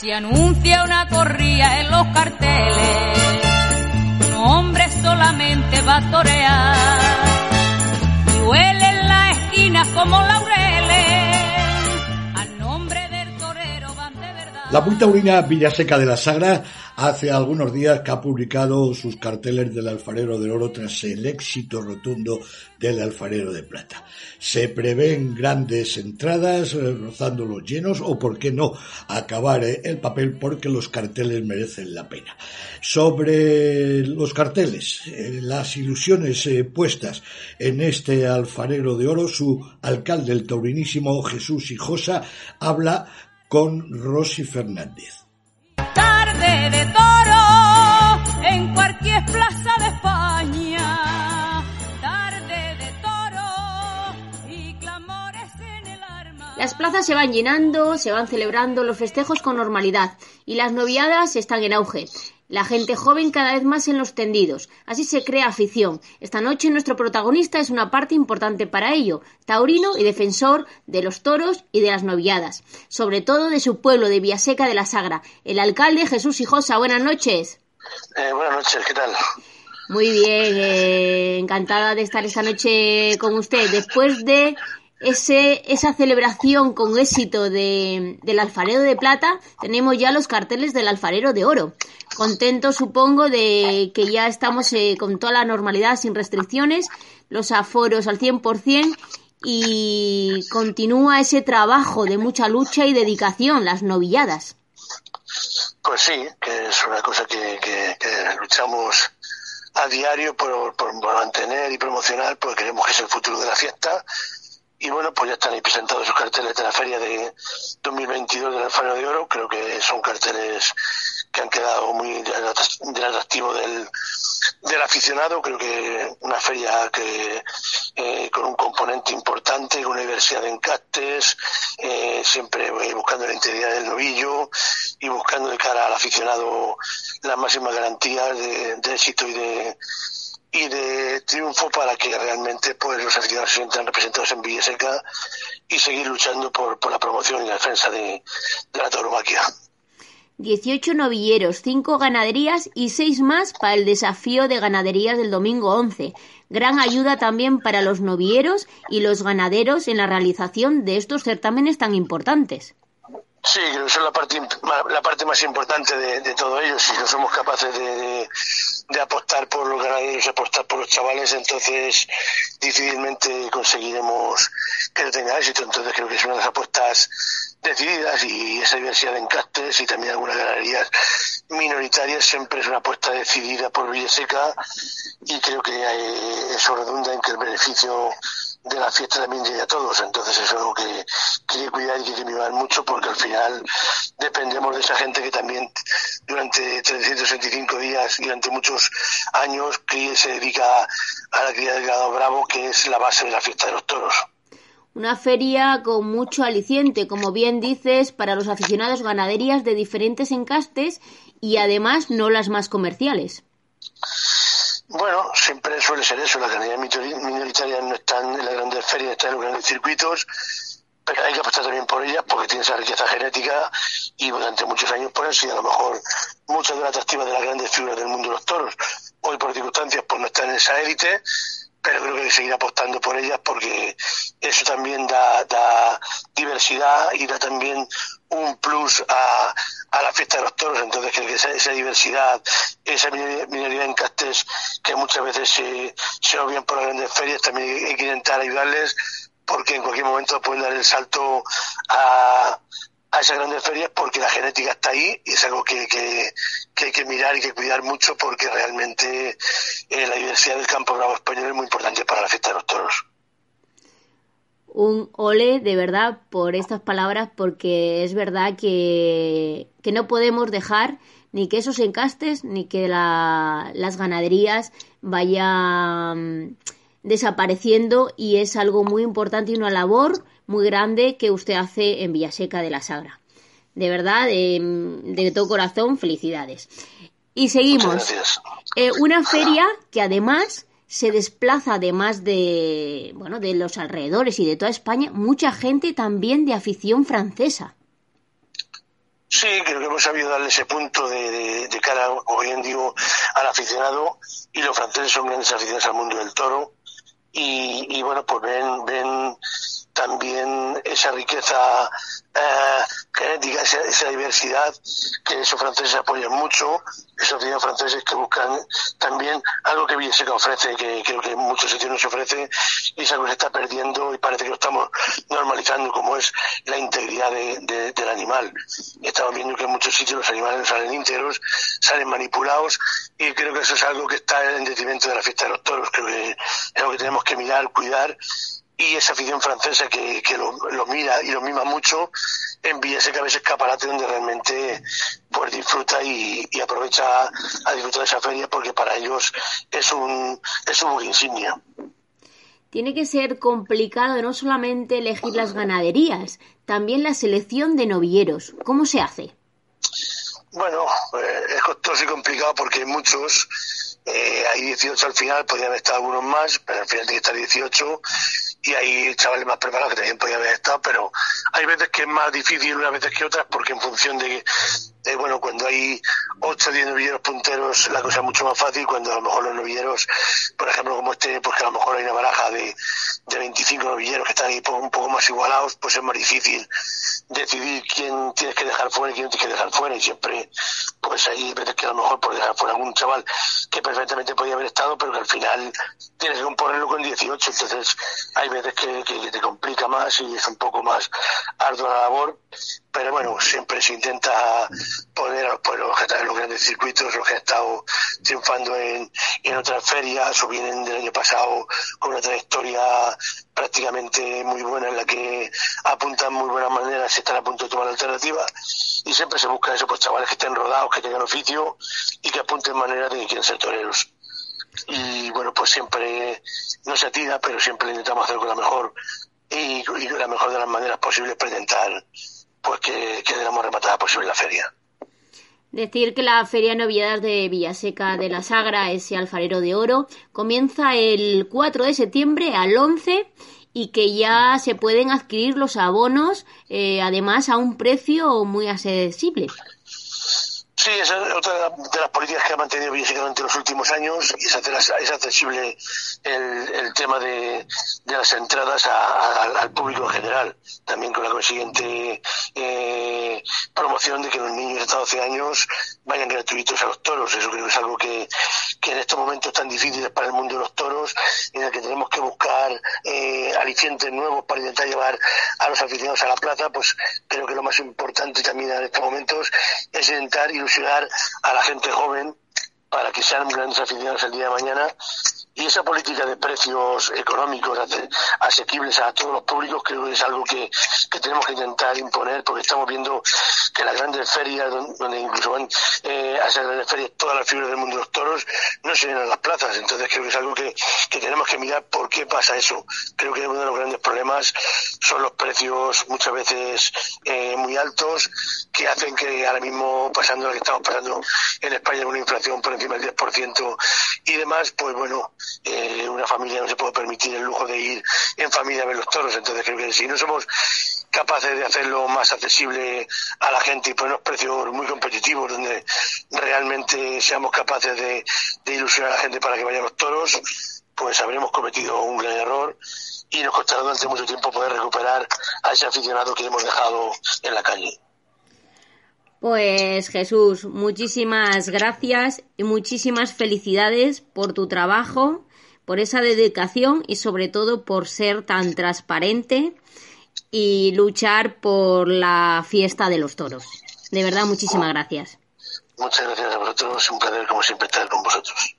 Se anuncia una corrida en los carteles, un hombre solamente va a torear, y huele en la esquina como laureles, La muy taurina Villaseca de la Sagra hace algunos días que ha publicado sus carteles del alfarero de oro tras el éxito rotundo del alfarero de plata. Se prevén grandes entradas, eh, rozando los llenos o, por qué no, acabar eh, el papel porque los carteles merecen la pena. Sobre los carteles, eh, las ilusiones puestas en este alfarero de oro, su alcalde, el taurinísimo Jesús Hijosa, habla con Rosy Fernández tarde de toro en cualquier plaza de España. Tarde de toro y clamores en el arma. Las plazas se van llenando, se van celebrando los festejos con normalidad y las noviadas están en auge. La gente joven cada vez más en los tendidos. Así se crea afición. Esta noche nuestro protagonista es una parte importante para ello, taurino y defensor de los toros y de las noviadas, sobre todo de su pueblo de Villaseca de la Sagra. El alcalde Jesús Hijosa, buenas noches. Eh, buenas noches, ¿qué tal? Muy bien, eh, encantada de estar esta noche con usted. Después de ese, esa celebración con éxito de, del alfarero de plata, tenemos ya los carteles del alfarero de oro. Contento, supongo, de que ya estamos eh, con toda la normalidad, sin restricciones, los aforos al 100% y continúa ese trabajo de mucha lucha y dedicación, las novilladas. Pues sí, que es una cosa que, luchamos a diario por, por, mantener y promocionar, porque creemos que es el futuro de la fiesta y bueno, pues ya están ahí presentados sus carteles de la feria de 2022 del Alfaro de Oro. Creo que son carteles que han quedado muy del atractivo del, del aficionado. Creo que una feria que eh, con un componente importante, con una diversidad de encastes, eh, siempre buscando la integridad del novillo y buscando de cara al aficionado las máximas garantías de éxito y de y de triunfo para que realmente pues los aficionados se sientan representados en Villaseca y seguir luchando por, por la promoción y la defensa de, la tauromaquia. 18 novilleros, 5 ganaderías y 6 más para el desafío de ganaderías del domingo 11. Gran ayuda también para los novilleros y los ganaderos en la realización de estos certámenes tan importantes. Sí, creo que es la parte, la parte más importante de, de todo ello. Si no somos capaces de, de, apostar por los ganaderos, apostar por los chavales, entonces difícilmente conseguiremos que no tenga éxito. Entonces creo que es una de las apuestas decididas y esa diversidad de encastes y también algunas ganaderías minoritarias siempre es una apuesta decidida por Villaseca y creo que hay, eso redunda en que el beneficio de la fiesta también llegue a todos. Entonces es algo que, que hay que cuidar y que que mimar mucho porque al final dependemos de esa gente que también durante 365 días y durante muchos años que se dedica a la cría del ganado bravo, que es la base de la fiesta de los toros. Una feria con mucho aliciente, como bien dices, para los aficionados ganaderías de diferentes encastes y además no las más comerciales. Bueno, siempre suele ser eso, las ganaderías minoritarias no están en las grandes ferias, están en los grandes circuitos, pero hay que apostar también por ellas porque tienen esa riqueza genética y durante muchos años pues han sido a lo mejor muchas de las atractivas de las grandes figuras del mundo de los toros. Hoy por circunstancias pues no están en esa élite, pero creo que hay que seguir apostando por ellas porque eso también da, da diversidad y da también un plus a, la fiesta de los toros. Entonces que esa, diversidad, esa minoría en castes que muchas veces se, se obvian por las grandes ferias, también hay que intentar ayudarles porque en cualquier momento pueden dar el salto a, a esas grandes ferias porque la genética está ahí y es algo que, que, hay que mirar y que cuidar mucho porque realmente eh, la diversidad del campo bravo español es muy importante para la fiesta de los toros. Un ole de verdad por estas palabras porque es verdad que, que no podemos dejar ni que esos encastes ni que la, las ganaderías vayan desapareciendo y es algo muy importante y una labor muy grande que usted hace en Villaseca de la Sagra. De verdad, de, de todo corazón, felicidades. Y seguimos. Eh, una feria que además se desplaza, además de, bueno, de los alrededores y de toda España, mucha gente también de afición francesa. Sí, creo que hemos sabido darle ese punto de, de, cara, como bien digo, al aficionado y los franceses son grandes aficionados al mundo del toro y, y bueno, pues ven, ven también esa riqueza eh, genética, esa, diversidad que esos franceses apoyan mucho, esos niños franceses que buscan también algo que Villaseca ofrece, que creo que en muchos sitios no se ofrece, y es algo que se está perdiendo y parece que lo estamos normalizando, como es la integridad del animal. Estamos viendo que en muchos sitios los animales salen íntegros, salen manipulados, y creo que eso es algo que está en detrimento de la fiesta de los toros. Creo que es algo que tenemos que mirar, cuidar y esa afición francesa que, que lo, mira y lo mima mucho envía ese cabeza escaparate donde realmente pues disfruta y, aprovecha a disfrutar de esa feria porque para ellos es un es un insignia. Tiene que ser complicado no solamente elegir las ganaderías, también la selección de novilleros. ¿Cómo se hace? Bueno, eh, es costoso y complicado porque hay muchos, eh, hay 18 al final, podrían estado algunos más, pero al final tiene que estar 18 y hay chavales más preparados que también podían haber estado, pero hay veces que es más difícil unas veces que otras porque en función de, de bueno, cuando hay 8 o 10 novilleros punteros la cosa es mucho más fácil, cuando a lo mejor los novilleros, por ejemplo como este, pues que a lo mejor hay una baraja de, de 25 novilleros que están ahí un poco más igualados, pues es más difícil decidir quién tienes que dejar fuera y quién tienes que dejar fuera y siempre pues hay veces que a lo mejor por dejar fuera algún chaval que perfectamente podía haber estado pero que al final tienes que componerlo con 18 entonces hay veces que, que, te complica más y es un poco más ardua la labor pero bueno, siempre se intenta poner a los están en los grandes circuitos, los que han estado triunfando en, en otras ferias o vienen del año pasado con una trayectoria prácticamente muy buena en la que apuntan muy buenas maneras están a punto de tomar la alternativa y siempre se busca eso, pues chavales que estén rodados, que tengan oficio y que apunten maneras de que quieren ser toreros. Y bueno, pues siempre no se atira, pero siempre intentamos hacerlo con la mejor y, la mejor de las maneras posibles para intentar pues que quedemos rematada posible la feria. Decir que la Feria Noviedad de Villaseca de la Sagra, ese alfarero de oro, comienza el 4 de septiembre al 11 y que ya se pueden adquirir los abonos, eh, además a un precio muy accesible. Sí, esa es otra de las políticas que ha mantenido Villaseca durante los últimos años es accesible el, tema de, las entradas al público en general, también con la consiguiente eh, promoción de que los niños de hasta 12 años vayan gratuitos a los toros. Eso creo que es algo que, que en estos momentos tan difíciles para el mundo de los toros, en el que tenemos que buscar eh, alicientes nuevos para intentar llevar a los aficionados a la plaza, pues creo que lo más importante también en estos momentos es intentar ilusionar a la gente joven para que sean grandes aficionados el día de mañana. Y esa política de precios económicos asequibles a todos los públicos creo que es algo que, tenemos que intentar imponer porque estamos viendo que las grandes ferias, donde incluso van eh, a esas grandes ferias todas las figuras del mundo de los toros, no se llenan las plazas. Entonces creo que es algo que, tenemos que mirar por qué pasa eso. Creo que uno de los grandes problemas son los precios muchas veces eh, muy altos que hacen que ahora mismo, pasando lo que estamos pasando en España, una inflación por encima del 10% y demás, pues bueno, eh, una familia no se puede permitir el lujo de ir en familia a ver los toros. Entonces creo que si no somos capaces de hacerlo más accesible a la gente y poner precios muy competitivos donde realmente seamos capaces de, ilusionar a la gente para que vayan los toros, pues habremos cometido un gran error y nos costará durante mucho tiempo poder recuperar a ese aficionado que hemos dejado en la calle. Pues Jesús, muchísimas gracias y muchísimas felicidades por tu trabajo, por esa dedicación y sobre todo por ser tan transparente y luchar por la fiesta de los toros. De verdad, muchísimas gracias. Muchas gracias a vosotros, un placer como siempre estar con vosotros.